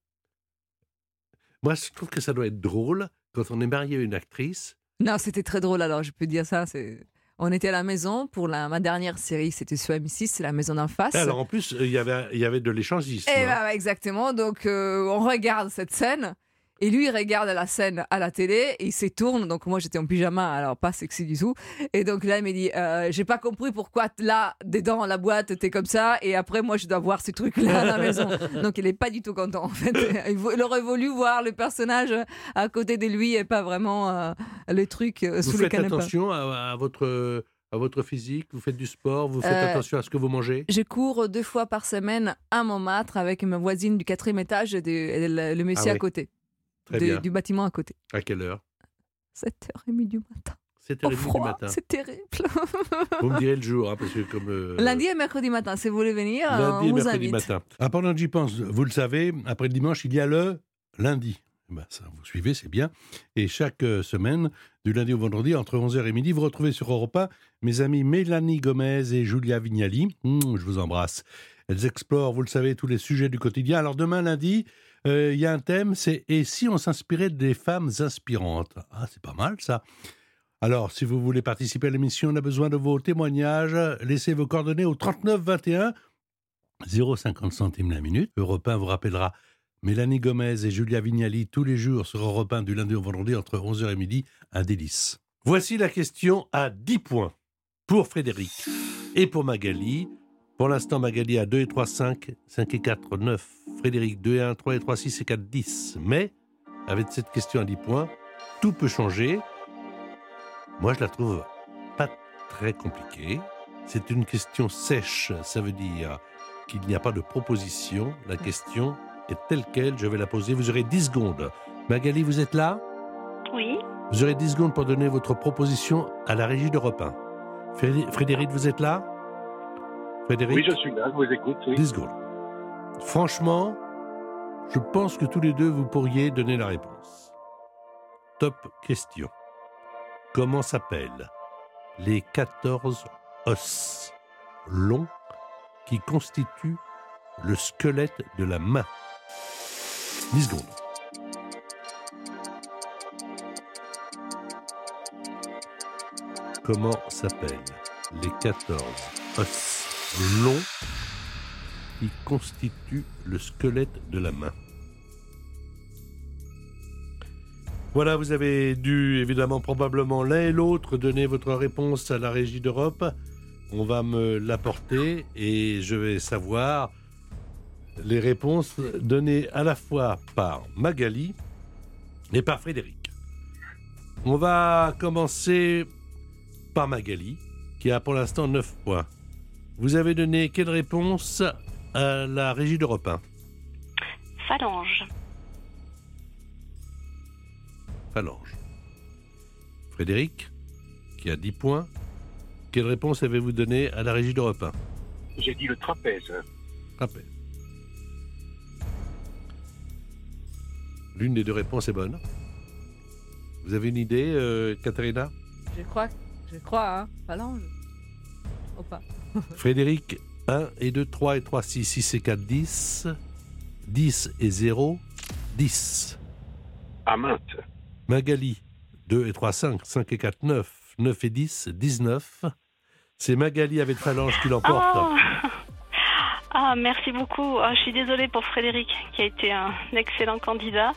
Moi, je trouve que ça doit être drôle quand on est marié à une actrice.
Non, c'était très drôle alors, je peux dire ça. c'est- On était à la maison pour la... ma dernière série, c'était sur M6, c'est la maison d'en face.
Alors en plus, il y avait, il y avait de l'échangisme.
Et
hein.
bah, ouais, exactement. Donc, euh, on regarde cette scène. Et lui, il regarde la scène à la télé et il se tourne. Donc, moi, j'étais en pyjama, alors pas sexy du tout. Et donc, là, il me dit euh, J'ai pas compris pourquoi là, dedans, la boîte, t'es comme ça. Et après, moi, je dois voir ces trucs-là à la maison. Donc, il est pas du tout content, en fait. Il aurait voulu voir le personnage à côté de lui et pas vraiment euh, le truc euh,
Vous
sous le
faites
canapé.
attention à, à votre, à votre physique, vous faites du sport, vous faites
Euh,
attention à ce que vous mangez?
Je cours deux fois par semaine à Montmartre avec ma voisine du quatrième étage et, de- et le, le monsieur
Ah
à
oui.
côté.
Très
de-
bien.
du bâtiment à côté.
À quelle heure?
7h30 du matin.
7h30
Au
du matin.
c'est terrible.
Vous me direz le jour, hein, parce que comme. euh,
Lundi et mercredi matin, si vous voulez venir,
Lundi et
on vous
mercredi
invite.
matin. Ah, pendant que j'y pense, vous le savez, après le dimanche, il y a le lundi. Eh Ben, ça, vous suivez, c'est bien. Et chaque euh, semaine, du lundi au vendredi, entre 11h et midi, vous retrouvez sur Europe 1 mes amis Mélanie Gomez et Julia Vignali. Hum, je vous embrasse. Elles explorent, vous le savez, tous les sujets du quotidien. Alors demain, lundi, euh, il y a un thème, c'est « Et si on s'inspirait des femmes inspirantes ?» Ah, c'est pas mal, ça. Alors, si vous voulez participer à l'émission, on a besoin de vos témoignages. Laissez vos coordonnées au 39 21 0,50 centimes la minute. Europe 1 vous rappellera Mélanie Gomez et Julia Vignali tous les jours sur Europe 1 du lundi au vendredi entre 11h et midi. Un délice. Voici la question à 10 points pour Frédéric et pour Magali. Pour l'instant, Magali a 2 et 3, 5, 5 et 4, 9. Frédéric 2 et 1, 3 et 3, 6 et 4, 10. Mais, avec cette question à 10 points, tout peut changer. Moi, je la trouve pas très compliquée. C'est une question sèche. Ça veut dire qu'il n'y a pas de proposition. La question est telle qu'elle. Je vais la poser. Vous aurez 10 secondes. Magali, vous êtes là?
Oui.
Vous aurez 10 secondes pour donner votre proposition à la régie d'Europe 1. Fré- Frédéric, vous êtes là? Frédéric
Oui, je suis là, je vous écoute. Oui.
10 secondes. Franchement, je pense que tous les deux, vous pourriez donner la réponse. Top question. Comment s'appellent les 14 os longs qui constituent le squelette de la main? 10 secondes. Comment s'appellent les 14 os longs qui constituent le squelette de la main Voilà, vous avez dû évidemment probablement l'un et l'autre donner votre réponse à la régie d'Europe. On va me l'apporter et je vais savoir les réponses données à la fois par Magali et par Frédéric. On va commencer par Magali, qui a pour l'instant 9 points. Vous avez donné quelle réponse à la régie d'Europe 1
Phalange.
Phalange. Frédéric, qui a 10 points, quelle réponse avez-vous donné à la régie d'Europe 1
J'ai dit le trapèze.
Rappel. L'une des deux réponses est bonne. Vous avez une idée, euh, Katharina
Je crois, je crois, hein. Phalange. Ou pas.
Frédéric, 1 et 2, 3 et 3, 6, 6 et 4, 10. 10 et 0, 10.
Aminte.
Magali, 2 et 3, 5, 5 et 4, 9. 9 et 10, 19. C'est Magali avec Phalange qui l'emporte.
Oh Ah, merci beaucoup. Ah, je suis désolée pour Frédéric, qui a été un excellent candidat.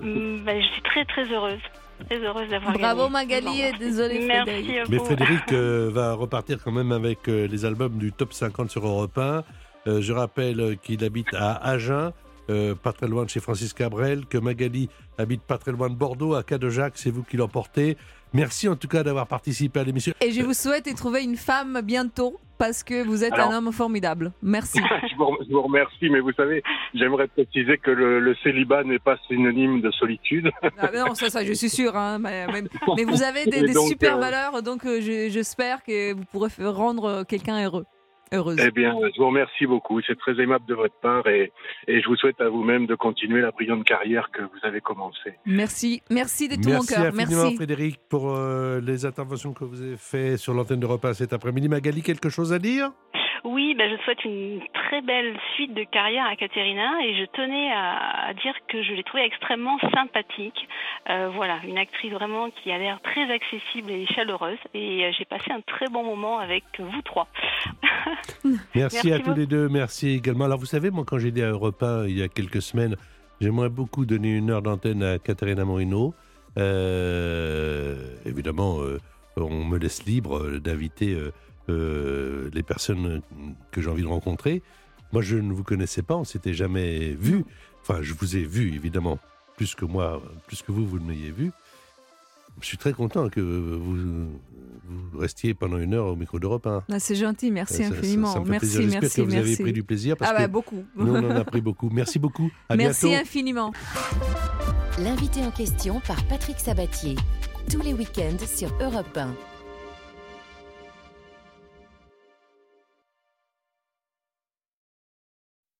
Hum, ben, je suis très, très heureuse. Très heureuse d'avoir
Bravo. Magali et désolé
Merci
Frédéric.
à
Mais. Frédéric euh, va repartir quand même avec euh, les albums du top 50 sur Europe 1. Euh, je rappelle qu'il habite à Agen, euh, pas très loin de chez Francis Cabrel, que Magali habite pas très loin de Bordeaux, à Cadejac, c'est vous qui l'emportez. Merci en tout cas d'avoir participé à l'émission.
Et je vous souhaite de trouver une femme bientôt parce que vous êtes
Alors-
un homme formidable. Merci.
je, vous, remercie, mais vous savez, j'aimerais préciser que le, le célibat n'est pas synonyme de solitude.
Ah, non, ça, ça, je suis sûre. hein, mais, mais- mais vous avez des,
Et
des
donc,
super
euh,
valeurs, donc euh, je- j'espère que vous pourrez rendre quelqu'un heureux. Heureuse.
Eh bien, je vous remercie beaucoup. C'est très aimable de votre part et, et je vous souhaite à vous-même de continuer la brillante carrière que vous avez commencée.
Merci, merci de tout mon
Merci
cœur.
infiniment
Merci.
Frédéric pour euh, les interventions que vous avez faites sur l'antenne de repas cet après-midi. Magali, quelque chose à dire?
Oui, ben, je souhaite une très belle suite de carrière à Caterina et je tenais à, à dire que je l'ai trouvée extrêmement sympathique. Euh, voilà, une actrice vraiment qui a l'air très accessible et chaleureuse et euh, j'ai passé un très bon moment avec vous trois.
Merci,
Merci
à tous les deux. Merci également. Alors, vous savez, moi, quand j'ai dit à Europe 1 il y a quelques semaines, j'aimerais beaucoup donner une heure d'antenne à Caterina Morino. Euh, évidemment, euh, on me laisse libre d'inviter euh, les personnes que j'ai envie de rencontrer. Moi, je ne vous connaissais pas, on s'était jamais vu. Enfin, je vous ai vu, évidemment, plus que moi, plus que vous, vous ne m'ayez vu. Je suis très content que vous, vous restiez pendant une heure au micro d'Europe 1.
Ah, C'est gentil, merci
Ça- ça-
infiniment.
ça me fait
merci, merci,
que vous avez pris du plaisir parce
ah bah
que
beaucoup.
nous, on en a pris beaucoup. Merci beaucoup. À
merci
bientôt.
infiniment.
L'invité en question par Patrick Sabatier. Tous les week-ends sur Europe 1.